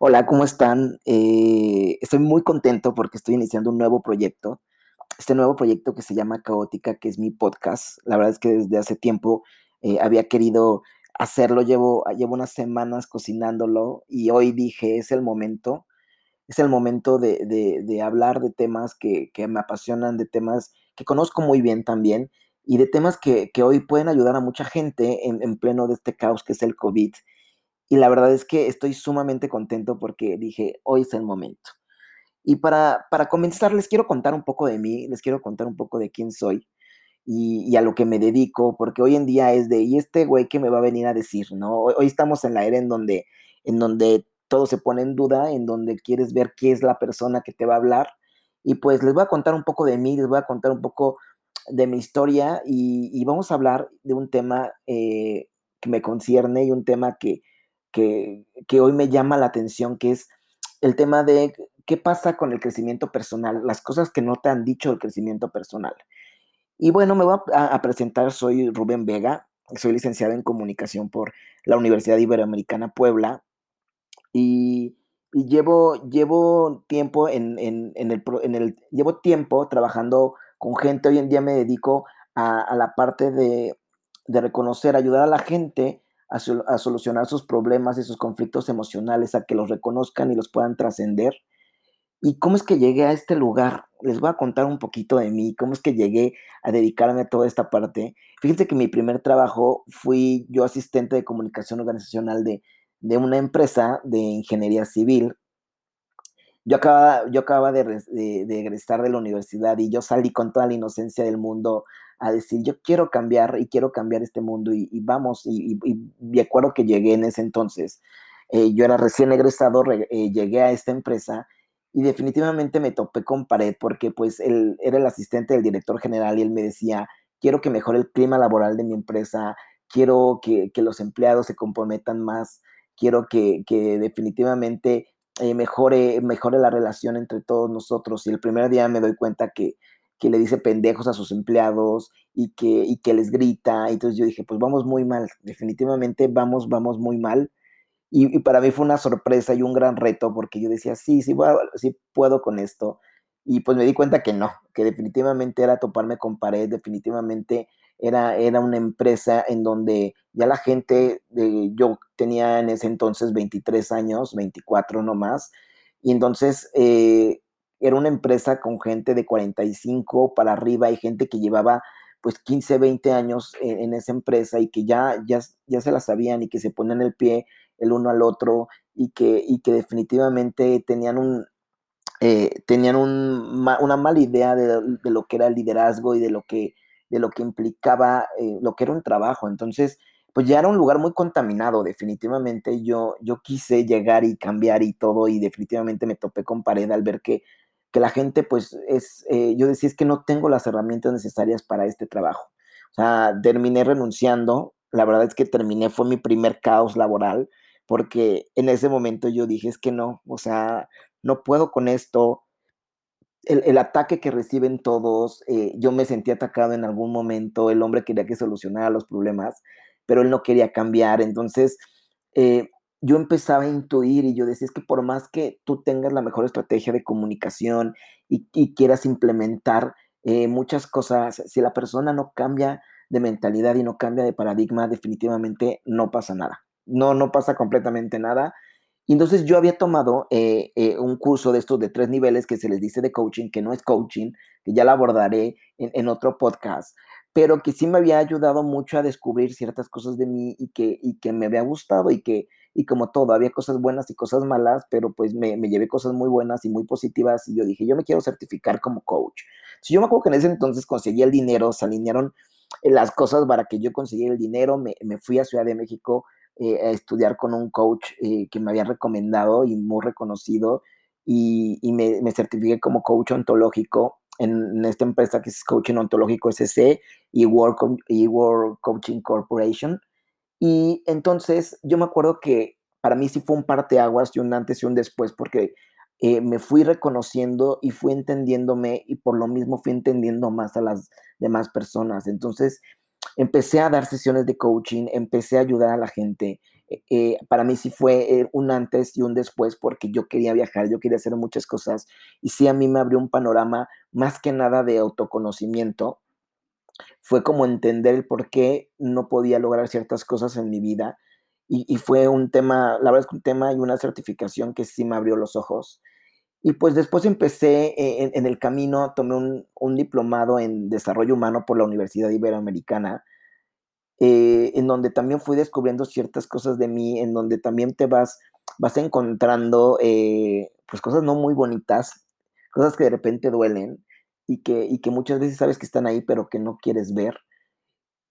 Hola, ¿cómo están? Eh, estoy muy contento porque estoy iniciando un nuevo proyecto. Este nuevo proyecto que se llama Caótica, que es mi podcast. La verdad es que desde hace tiempo eh, había querido hacerlo, llevo, llevo unas semanas cocinándolo y hoy dije, es el momento, es el momento de, de, hablar de temas que, que, me apasionan, de temas que conozco muy bien también y de temas que, que hoy pueden ayudar a mucha gente en, en pleno de este caos que es el COVID y la verdad es que estoy sumamente contento porque dije, hoy es el momento. Y para, para comenzar, les quiero contar un poco de mí, les quiero contar un poco de quién soy y, a lo que me dedico, porque hoy en día es de, ¿y este güey qué me va a venir a decir? ¿no? Hoy, hoy estamos en la era en donde, en donde todo se pone en duda, en donde quieres ver qué es la persona que te va a hablar. Y pues les voy a contar un poco de mí, les voy a contar un poco de mi historia y, vamos a hablar de un tema eh, que me concierne y un tema que, que, hoy me llama la atención, que es el tema de qué pasa con el crecimiento personal, las cosas que no te han dicho el crecimiento personal. Y bueno, me voy a presentar, soy Rubén Vega, soy licenciado en comunicación por la Universidad Iberoamericana Puebla y, llevo, llevo tiempo en, en, en, el, en el, llevo tiempo trabajando con gente, hoy en día me dedico a, la parte de, de reconocer, ayudar a la gente a, a, solucionar sus problemas y sus conflictos emocionales, a que los reconozcan y los puedan trascender. ¿Y cómo es que llegué a este lugar? Les voy a contar un poquito de mí, cómo es que llegué a dedicarme a toda esta parte. Fíjense que mi primer trabajo fui yo asistente de comunicación organizacional de, de una empresa de ingeniería civil. Yo acababa, yo de, de, de egresar de la universidad y yo salí con toda la inocencia del mundo a decir, yo quiero cambiar y quiero cambiar este mundo y, vamos, y, y, acuerdo que llegué en ese entonces, eh, yo era recién egresado, re, eh, llegué a esta empresa y definitivamente me topé con pared porque pues él era el asistente del director general y él me decía, quiero que mejore el clima laboral de mi empresa, quiero que, que los empleados se comprometan más, quiero que, que definitivamente eh, mejore, mejore la relación entre todos nosotros. Y el primer día me doy cuenta que, que le dice pendejos a sus empleados y que, y que les grita. Entonces yo dije, pues vamos muy mal, definitivamente vamos, vamos muy mal. Y, y para mí fue una sorpresa y un gran reto porque yo decía, sí, sí, bueno, sí puedo con esto. Y pues me di cuenta que no, que definitivamente era toparme con pared, definitivamente era, era una empresa en donde ya la gente, de, yo tenía en ese entonces 23 años, 24 no más, y entonces eh, era una empresa con gente de 45 para arriba y gente que llevaba pues 15, 20 años en, en, esa empresa y que ya, ya, ya se la sabían y que se ponían el pie el uno al otro y que, y que definitivamente tenían un, eh, tenían un, una mala idea de, de, lo que era el liderazgo y de lo que, de lo que implicaba eh, lo que era un trabajo. Entonces, pues ya era un lugar muy contaminado, definitivamente yo, yo quise llegar y cambiar y todo y definitivamente me topé con pared al ver que que la gente, pues, es, eh, yo decía, es que no tengo las herramientas necesarias para este trabajo. O sea, terminé renunciando, la verdad es que terminé, fue mi primer caos laboral, porque en ese momento yo dije, es que no, o sea, no puedo con esto. El, el ataque que reciben todos, eh, yo me sentí atacado en algún momento, el hombre quería que solucionara los problemas, pero él no quería cambiar, entonces... Eh, yo empezaba a intuir y yo decía, es que por más que tú tengas la mejor estrategia de comunicación y, y quieras implementar eh, muchas cosas, si la persona no cambia de mentalidad y no cambia de paradigma, definitivamente no pasa nada. No, no pasa completamente nada. Y entonces yo había tomado eh, eh, un curso de estos de tres niveles que se les dice de coaching, que no es coaching, que ya lo abordaré en, otro podcast, pero que sí me había ayudado mucho a descubrir ciertas cosas de mí y que, y que me había gustado y que, y como todo, había cosas buenas y cosas malas, pero pues me, me, llevé cosas muy buenas y muy positivas y yo dije, yo me quiero certificar como coach. Si yo me acuerdo que en ese entonces conseguí el dinero, se alinearon eh, las cosas para que yo consiguiera el dinero, me, me fui a Ciudad de México eh, a estudiar con un coach eh, que me había recomendado y muy reconocido y, y me, me, certifiqué como coach ontológico en, en, esta empresa que es Coaching Ontológico SC y World, y World Coaching Corporation y entonces yo me acuerdo que para mí sí fue un parteaguas y un antes y un después, porque eh, me fui reconociendo y fui entendiéndome y por lo mismo fui entendiendo más a las demás personas. Entonces, empecé a dar sesiones de coaching, empecé a ayudar a la gente. Eh, eh, para mí sí fue un antes y un después porque yo quería viajar, yo quería hacer muchas cosas y sí a mí me abrió un panorama más que nada de autoconocimiento. Fue como entender el por qué no podía lograr ciertas cosas en mi vida y, fue un tema, la verdad es que un tema y una certificación que sí me abrió los ojos. Y pues después empecé eh, en, el camino, tomé un, diplomado en desarrollo humano por la Universidad Iberoamericana, eh, en donde también fui descubriendo ciertas cosas de mí, en donde también te vas, vas encontrando eh, pues cosas no muy bonitas, cosas que de repente duelen y que, y que muchas veces sabes que están ahí, pero que no quieres ver.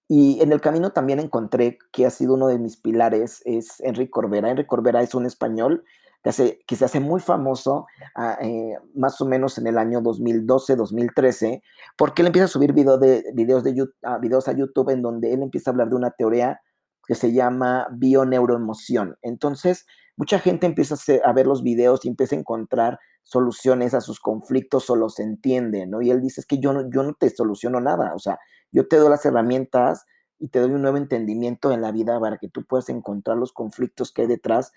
Y en el camino también encontré que ha sido uno de mis pilares, es Enrique Corbera. Enrique Corbera es un español que, se hace muy famoso ah, eh, más o menos en el año 2012, 2013, porque él empieza a subir video de, videos, de, uh, videos a YouTube en donde él empieza a hablar de una teoría que se llama bioneuroemoción. Entonces, mucha gente empieza a, a, ver los videos y empieza a encontrar soluciones a sus conflictos o los entiende, ¿no? Y él dice, es que yo no, yo no te soluciono nada, o sea, yo te doy las herramientas y te doy un nuevo entendimiento en la vida para que tú puedas encontrar los conflictos que hay detrás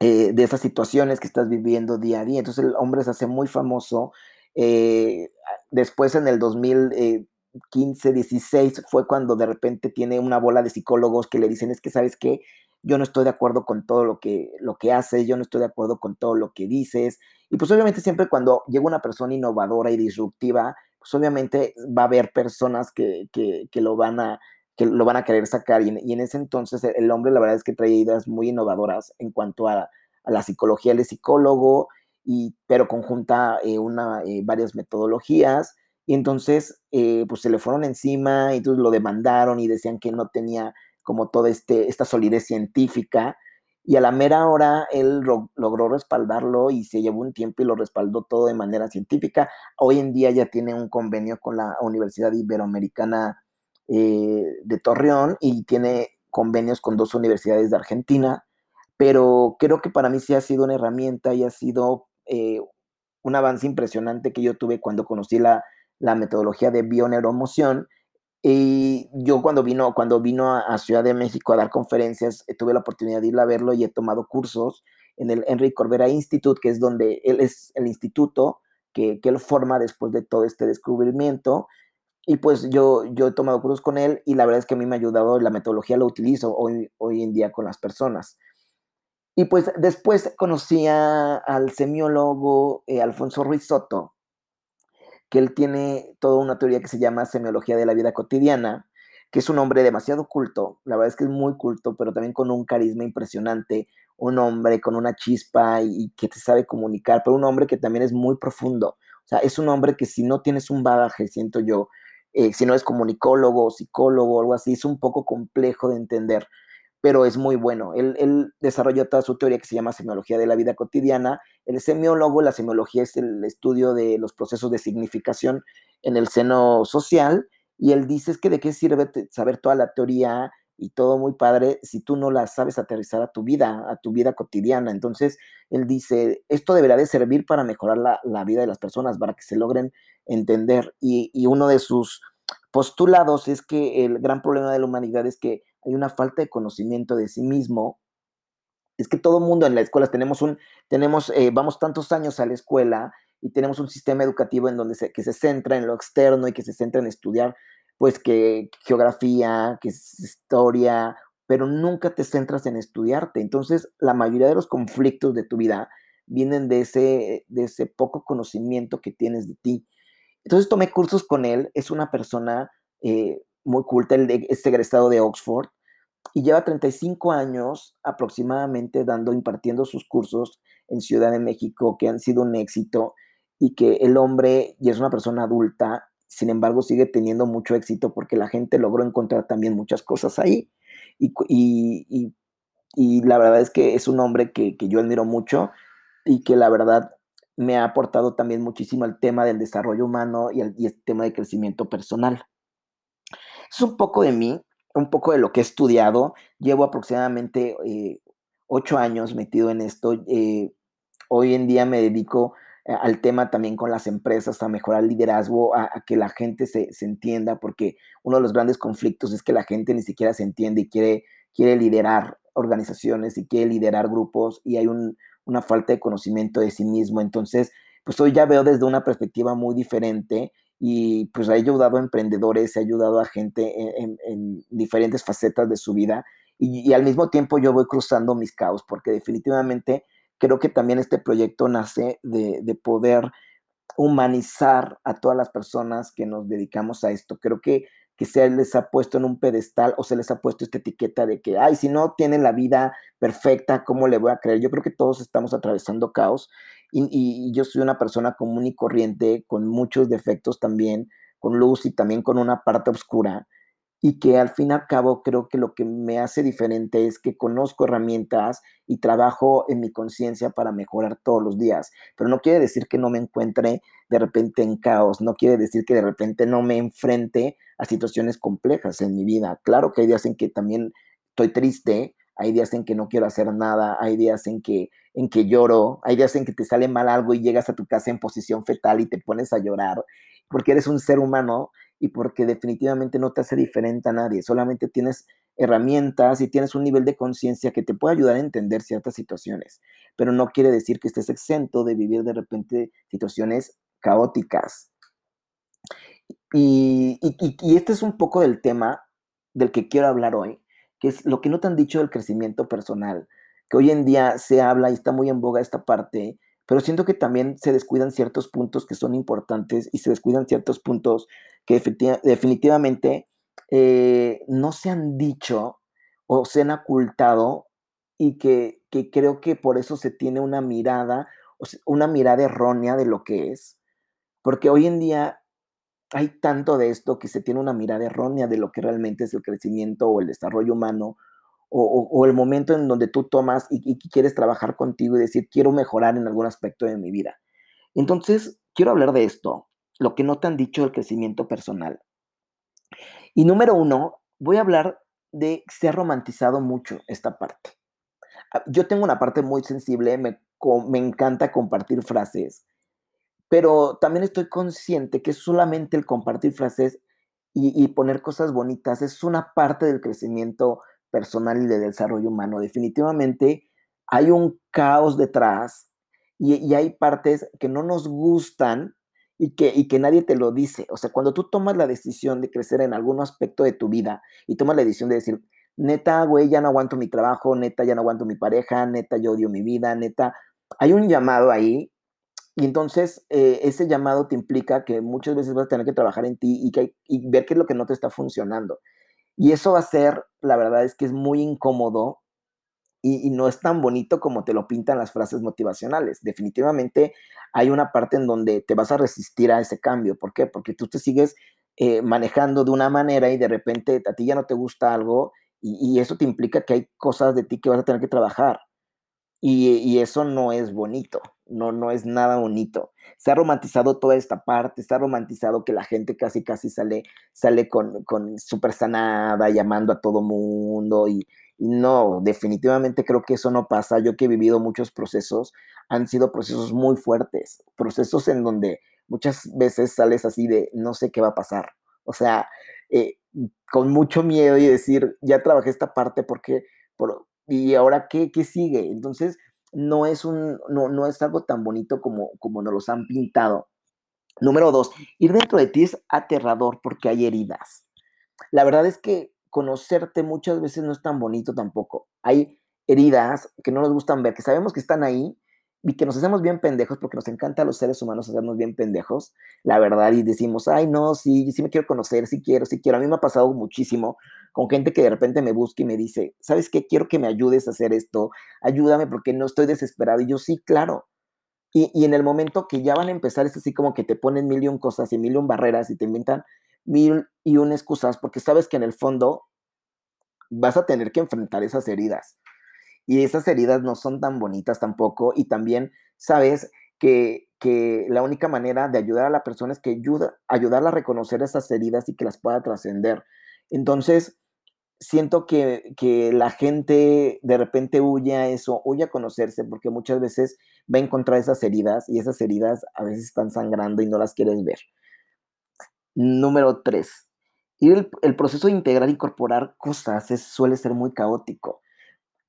eh, de esas situaciones que estás viviendo día a día. Entonces el hombre se hace muy famoso. Eh, después en el 2015, 16 fue cuando de repente tiene una bola de psicólogos que le dicen es que sabes qué, yo no estoy de acuerdo con todo lo que, lo que haces, yo no estoy de acuerdo con todo lo que dices. Y pues obviamente siempre cuando llega una persona innovadora y disruptiva, pues obviamente va a haber personas que, lo van a que lo van a querer sacar. Y en, ese entonces el hombre la verdad es que traía ideas muy innovadoras en cuanto a, la psicología. Es psicólogo, y, pero conjunta eh, una, eh, varias metodologías. Y entonces, eh, pues se le fueron encima y entonces lo demandaron y decían que no tenía como toda este, esta solidez científica. Y a la mera hora él logró respaldarlo y se llevó un tiempo y lo respaldó todo de manera científica. Hoy en día ya tiene un convenio con la Universidad Iberoamericana eh, de Torreón y tiene convenios con dos universidades de Argentina, pero creo que para mí sí ha sido una herramienta y ha sido eh, un avance impresionante que yo tuve cuando conocí la, la metodología de bioneuromoción y yo cuando vino, cuando vino a, Ciudad de México a dar conferencias, eh, tuve la oportunidad de ir a verlo y he tomado cursos en el Enrique Corbera Institute, que es donde él es el instituto que, que él forma después de todo este descubrimiento. Y pues yo, yo he tomado cursos con él y la verdad es que a mí me ha ayudado, la metodología la utilizo hoy, hoy en día con las personas. Y pues después conocí al semiólogo eh, Alfonso Ruiz Soto, que él tiene toda una teoría que se llama semiología de la vida cotidiana, que es un hombre demasiado culto, la verdad es que es muy culto, pero también con un carisma impresionante, un hombre con una chispa y, que te sabe comunicar, pero un hombre que también es muy profundo. O sea, es un hombre que si no tienes un bagaje, siento yo, eh, si no es comunicólogo, psicólogo algo así, es un poco complejo de entender, pero es muy bueno. Él, él desarrolló toda su teoría que se llama semiología de la vida cotidiana el semiólogo, la semiología es el estudio de los procesos de significación en el seno social, y él dice es que de qué sirve saber toda la teoría y todo muy padre si tú no la sabes aterrizar a tu vida, a tu vida cotidiana. Entonces, él dice, esto deberá de servir para mejorar la, vida de las personas, para que se logren entender. Y uno de sus postulados es que el gran problema de la humanidad es que hay una falta de conocimiento de sí mismo es que todo mundo en la escuela tenemos un, tenemos, eh, vamos tantos años a la escuela y tenemos un sistema educativo en donde se, que se centra en lo externo y que se centra en estudiar, pues que geografía, que historia, pero nunca te centras en estudiarte. Entonces, la mayoría de los conflictos de tu vida vienen de ese, de ese poco conocimiento que tienes de ti. Entonces tomé cursos con él, es una persona eh, muy culta, él es egresado de Oxford, y lleva 35 años aproximadamente dando, impartiendo sus cursos en Ciudad de México que han sido un éxito y que el hombre ya es una persona adulta, sin embargo sigue teniendo mucho éxito porque la gente logró encontrar también muchas cosas ahí. Y, y, y, la verdad es que es un hombre que yo admiro mucho y que la verdad me ha aportado también muchísimo al tema del desarrollo humano y el, el tema de crecimiento personal. Es un poco de mí, un poco de lo que he estudiado. Llevo aproximadamente eh, ocho años metido en esto. Eh, hoy en día me dedico eh, al tema también con las empresas, a mejorar el liderazgo, a, que la gente se, se, entienda, porque uno de los grandes conflictos es que la gente ni siquiera se entiende y quiere, quiere liderar organizaciones y quiere liderar grupos y hay un, una falta de conocimiento de sí mismo. Entonces, pues hoy ya veo desde una perspectiva muy diferente y pues ha ayudado a emprendedores, ha ayudado a gente en, diferentes facetas de su vida y, al mismo tiempo yo voy cruzando mis caos porque definitivamente creo que también este proyecto nace de, de poder humanizar a todas las personas que nos dedicamos a esto. Creo que que se les ha puesto en un pedestal o se les ha puesto esta etiqueta de que, ay, si no tienen la vida perfecta, ¿cómo le voy a creer? Yo creo que todos estamos atravesando caos y, yo soy una persona común y corriente, con muchos defectos también, con luz y también con una parte oscura y que al fin y al cabo creo que lo que me hace diferente es que conozco herramientas y trabajo en mi conciencia para mejorar todos los días. Pero no quiere decir que no me encuentre de repente en caos, no quiere decir que de repente no me enfrente a situaciones complejas en mi vida. Claro que hay días en que también estoy triste, hay días en que no quiero hacer nada, hay días en que, en que lloro, hay días en que te sale mal algo y llegas a tu casa en posición fetal y te pones a llorar, porque eres un ser humano y porque definitivamente no te hace diferente a nadie, solamente tienes herramientas y tienes un nivel de conciencia que te puede ayudar a entender ciertas situaciones, pero no quiere decir que estés exento de vivir de repente situaciones caóticas. Y, y, este es un poco del tema del que quiero hablar hoy, que es lo que no te han dicho del crecimiento personal, que hoy en día se habla y está muy en boga esta parte, pero siento que también se descuidan ciertos puntos que son importantes y se descuidan ciertos puntos que definitivamente eh, no se han dicho o se han ocultado y que, que, creo que por eso se tiene una mirada, una mirada errónea de lo que es. Porque hoy en día hay tanto de esto que se tiene una mirada errónea de lo que realmente es el crecimiento o el desarrollo humano o, el momento en donde tú tomas y, quieres trabajar contigo y decir, quiero mejorar en algún aspecto de mi vida. Entonces, quiero hablar de esto, lo que no te han dicho del crecimiento personal. Y número uno, voy a hablar de se ha romantizado mucho esta parte. Ah, yo tengo una parte muy sensible, me, me encanta compartir frases pero también estoy consciente que solamente el compartir frases y, poner cosas bonitas es una parte del crecimiento personal y de desarrollo humano. Definitivamente hay un caos detrás y, hay partes que no nos gustan y que, y que nadie te lo dice. O sea, cuando tú tomas la decisión de crecer en algún aspecto de tu vida y tomas la decisión de decir, neta, güey, ya no aguanto mi trabajo, neta, ya no aguanto mi pareja, neta, yo odio mi vida, neta, hay un llamado ahí y entonces eh, ese llamado te implica que muchas veces vas a tener que trabajar en ti y, que, y ver qué es lo que no te está funcionando. Y eso va a ser, la verdad es que es muy incómodo y, no es tan bonito como te lo pintan las frases motivacionales. Definitivamente hay una parte en donde te vas a resistir a ese cambio. ¿Por qué? Porque tú te sigues eh, manejando de una manera y de repente a ti ya no te gusta algo y, eso te implica que hay cosas de ti que vas a tener que trabajar. Y eso no es bonito no, no es nada bonito. Se ha romantizado toda esta parte, se ha romantizado que la gente casi, casi sale, sale con, con súper sanada, llamando a todo mundo y, no, definitivamente creo que eso no pasa. Yo que he vivido muchos procesos, han sido procesos muy fuertes, procesos en donde muchas veces sales así de no sé qué va a pasar. O sea, eh, con mucho miedo y decir, ya trabajé esta parte porque, por, y ahora qué, qué sigue. Entonces, no es, un, no, no es algo tan bonito como, como nos los han pintado. Número dos, ir dentro de ti es aterrador porque hay heridas. La verdad es que conocerte muchas veces no es tan bonito tampoco. Hay heridas que no nos gustan ver, que sabemos que están ahí, y que nos hacemos bien pendejos porque nos encanta a los seres humanos hacernos bien pendejos, la verdad, y decimos, ay, no, sí, sí me quiero conocer, sí quiero, sí quiero. A mí me ha pasado muchísimo con gente que de repente me busca y me dice, ¿sabes qué? Quiero que me ayudes a hacer esto, ayúdame porque no estoy desesperado. Y yo, sí, claro. Y, y en el momento que ya van a empezar, es así como que te ponen mil y un cosas y mil y un barreras y te inventan mil y un excusas porque sabes que en el fondo vas a tener que enfrentar esas heridas y esas heridas no son tan bonitas tampoco y también sabes que, la única manera de ayudar a la persona es que ayuda, ayudarla a reconocer esas heridas y que las pueda trascender. Entonces, siento que, que, la gente de repente huye a eso, huye a conocerse, porque muchas veces va a encontrar esas heridas y esas heridas a veces están sangrando y no las quieres ver. Número tres, el, el proceso de integrar incorporar cosas suele ser muy caótico.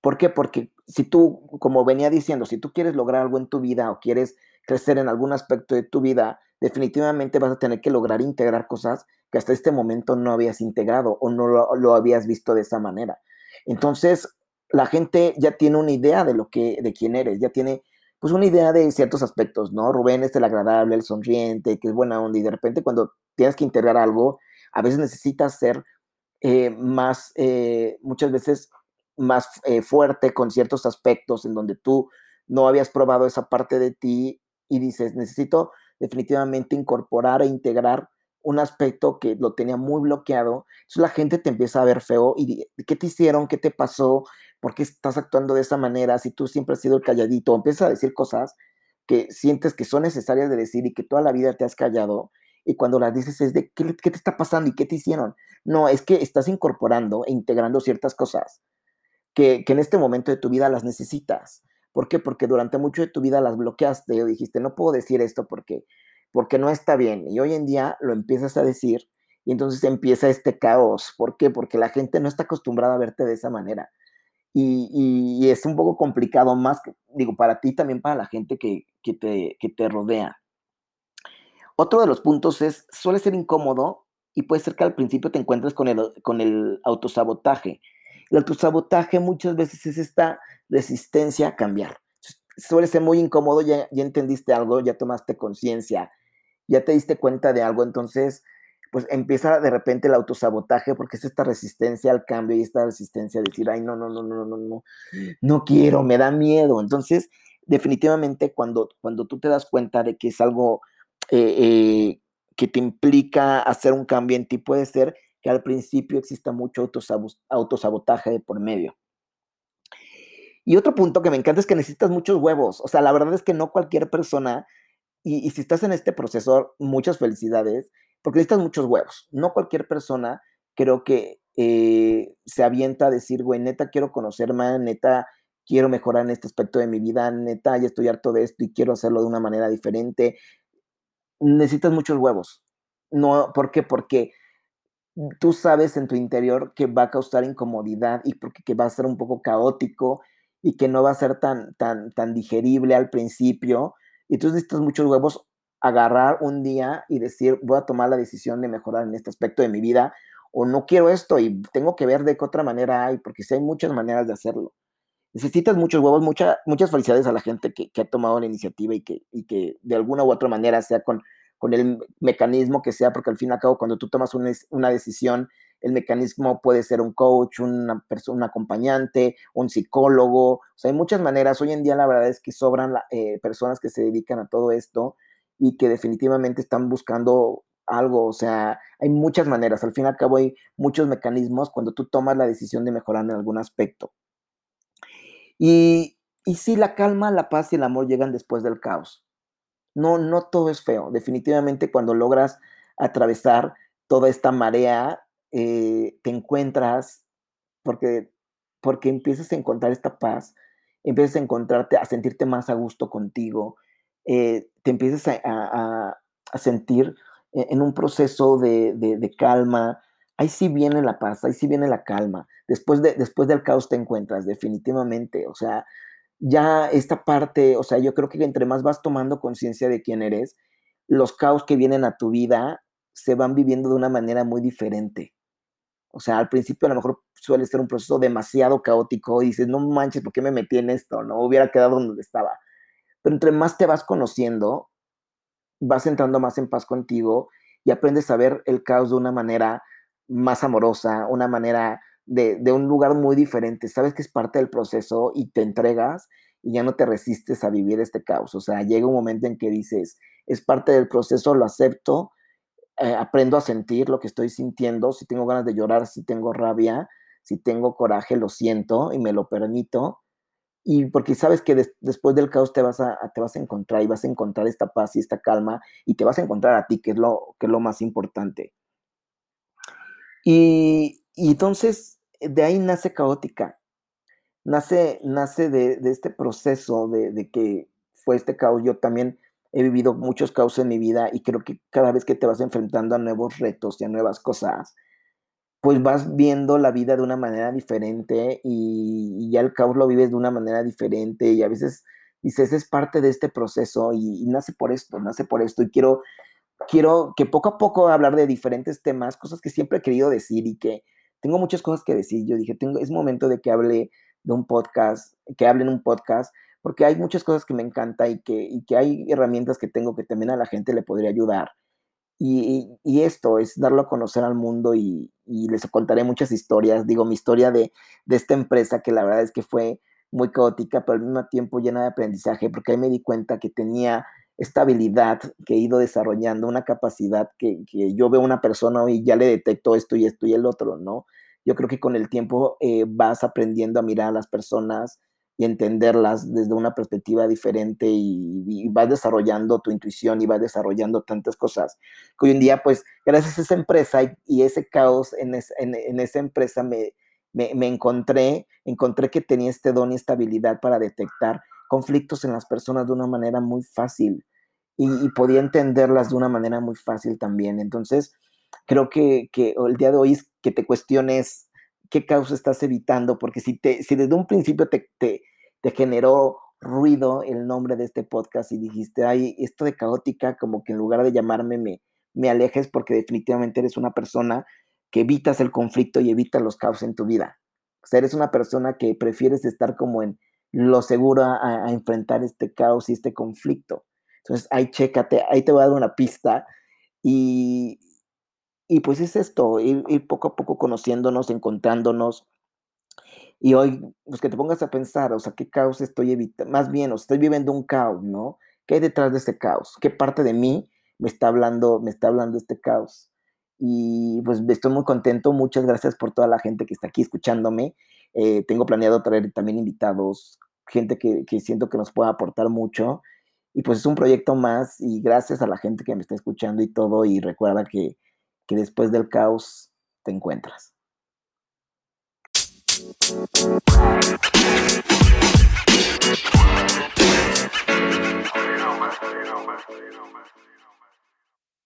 ¿Por qué? Porque si tú, como venía diciendo, si tú quieres lograr algo en tu vida o quieres crecer en algún aspecto de tu vida, definitivamente vas a tener que lograr integrar cosas que hasta este momento no habías integrado o no lo, habías visto de esa manera. Entonces, la gente ya tiene una idea de lo que, de quién eres, ya tiene pues una idea de ciertos aspectos, ¿no? Rubén es el agradable, el sonriente, que es buena onda, y de repente cuando tienes que integrar algo, a veces necesitas ser eh, más, eh, muchas veces más eh, fuerte con ciertos aspectos en donde tú no habías probado esa parte de ti y dices, necesito definitivamente incorporar e integrar un aspecto que lo tenía muy bloqueado. Entonces la gente te empieza a ver feo y ¿qué te hicieron? ¿Qué te pasó? ¿Por qué estás actuando de esa manera? Si tú siempre has sido el calladito, empiezas a decir cosas que sientes que son necesarias de decir y que toda la vida te has callado y cuando las dices es de ¿qué, qué te está pasando y qué te hicieron? No, es que estás incorporando e integrando ciertas cosas que, en este momento de tu vida las necesitas. ¿Por qué? Porque durante mucho de tu vida las bloqueaste o dijiste, no puedo decir esto porque, porque no está bien. Y hoy en día lo empiezas a decir y entonces empieza este caos. ¿Por qué? Porque la gente no está acostumbrada a verte de esa manera. Y, es un poco complicado más, digo, para ti también para la gente que, te, que te rodea. Otro de los puntos es, suele ser incómodo y puede ser que al principio te encuentres con el, con el autosabotaje. El autosabotaje muchas veces es esta resistencia a cambiar. Suele ser muy incómodo, ya, ya entendiste algo, ya tomaste conciencia, ya te diste cuenta de algo, entonces pues empieza de repente el autosabotaje porque es esta resistencia al cambio y esta resistencia a decir, ay, no, no, no, no, no, no, no quiero, me da miedo. Entonces, definitivamente cuando, cuando tú te das cuenta de que es algo eh, eh, que te implica hacer un cambio en ti, puede ser al principio exista mucho autosabotaje de por medio. Y otro punto que me encanta es que necesitas muchos huevos. O sea, la verdad es que no cualquier persona, y, si estás en este proceso, muchas felicidades, porque necesitas muchos huevos. No cualquier persona creo que eh, se avienta a decir, güey, neta, quiero conocer más, neta, quiero mejorar en este aspecto de mi vida, neta, ya estoy harto de esto y quiero hacerlo de una manera diferente. Necesitas muchos huevos. No, ¿Por qué? Porque tú sabes en tu interior que va a causar incomodidad y porque que va a ser un poco caótico y que no va a ser tan, tan, tan digerible al principio. Y tú necesitas muchos huevos agarrar un día y decir, voy a tomar la decisión de mejorar en este aspecto de mi vida o no quiero esto y tengo que ver de qué otra manera hay, porque sí hay muchas maneras de hacerlo. Necesitas muchos huevos, mucha, muchas felicidades a la gente que, que ha tomado la iniciativa y que, y que de alguna u otra manera, sea con con el mecanismo que sea, porque al fin y al cabo cuando tú tomas una, decisión, el mecanismo puede ser un coach, una persona, un acompañante, un psicólogo, o sea, hay muchas maneras. Hoy en día la verdad es que sobran eh, personas que se dedican a todo esto y que definitivamente están buscando algo, o sea, hay muchas maneras. Al fin y al cabo hay muchos mecanismos cuando tú tomas la decisión de mejorar en algún aspecto. Y, y sí, la calma, la paz y el amor llegan después del caos. No, no todo es feo. Definitivamente cuando logras atravesar toda esta marea, eh, te encuentras, porque, porque empiezas a encontrar esta paz, empiezas a encontrarte, a sentirte más a gusto contigo, eh, te empiezas a, sentir e, en un proceso de, de, calma. Ahí sí viene la paz, ahí sí viene la calma. Después, de, después del caos te encuentras, definitivamente. O sea, ya esta parte, o sea, yo creo que entre más vas tomando conciencia de quién eres, los caos que vienen a tu vida se van viviendo de una manera muy diferente. O sea, al principio a lo mejor suele ser un proceso demasiado caótico y dices, no manches, ¿por qué me metí en esto? No hubiera quedado donde estaba. Pero entre más te vas conociendo, vas entrando más en paz contigo y aprendes a ver el caos de una manera más amorosa, una manera de, un lugar muy diferente. Sabes que es parte del proceso y te entregas y ya no te resistes a vivir este caos. O sea, llega un momento en que dices, es parte del proceso, lo acepto, eh, aprendo a sentir lo que estoy sintiendo, si tengo ganas de llorar, si tengo rabia, si tengo coraje, lo siento y me lo permito. Y porque sabes que después del caos te vas, a, te vas a encontrar y vas a encontrar esta paz y esta calma y te vas a encontrar a ti, que es lo, que es lo más importante. Y entonces de ahí nace caótica, nace, nace de, este proceso de, que fue este caos, yo también he vivido muchos caos en mi vida y creo que cada vez que te vas enfrentando a nuevos retos y a nuevas cosas, pues vas viendo la vida de una manera diferente y, ya el caos lo vives de una manera diferente y a veces dices, es parte de este proceso y, nace por esto, nace por esto y quiero, quiero que poco a poco hablar de diferentes temas, cosas que siempre he querido decir y que tengo muchas cosas que decir. Yo dije, tengo, es momento de que hable de un podcast, que hable en un podcast, porque hay muchas cosas que me encanta y que, y que hay herramientas que tengo que también a la gente le podría ayudar. Y, esto es darlo a conocer al mundo y, les contaré muchas historias. Digo, mi historia de, de, esta empresa que la verdad es que fue muy caótica, pero al mismo tiempo llena de aprendizaje, porque ahí me di cuenta que tenía esta habilidad que he ido desarrollando, una capacidad que, yo veo una persona y ya le detecto esto y esto y el otro, ¿no? Yo creo que con el tiempo eh, vas aprendiendo a mirar a las personas, y entenderlas desde una perspectiva diferente y, vas desarrollando tu intuición y vas desarrollando tantas cosas que hoy en día, pues, gracias a esa empresa y, ese caos en, esa empresa me, me, encontré, encontré que tenía este don y esta habilidad para detectar conflictos en las personas de una manera muy fácil y, podía entenderlas de una manera muy fácil también. Entonces, creo que, que el día de hoy es que te cuestiones qué causa estás evitando, porque si, te, si desde un principio te, te, te generó ruido el nombre de este podcast y dijiste, ay, esto de caótica, como que en lugar de llamarme me, me alejes porque definitivamente eres una persona que evitas el conflicto y evitas los caos en tu vida. O sea, eres una persona que prefieres estar como en lo seguro a, enfrentar este caos y este conflicto. Entonces, ahí chécate, ahí te voy a dar una pista y, y pues es esto, ir, poco a poco conociéndonos, encontrándonos. Y hoy, pues que te pongas a pensar, o sea, ¿qué caos estoy evitando? Más bien, o estoy viviendo un caos, ¿no? ¿Qué hay detrás de este caos? ¿Qué parte de mí me está hablando, me está hablando este caos? Y pues estoy muy contento. Muchas gracias por toda la gente que está aquí escuchándome. Eh, tengo planeado traer también invitados, gente que, que siento que nos puede aportar mucho. Y pues es un proyecto más y gracias a la gente que me está escuchando y todo y recuerda que, que después del caos te encuentras.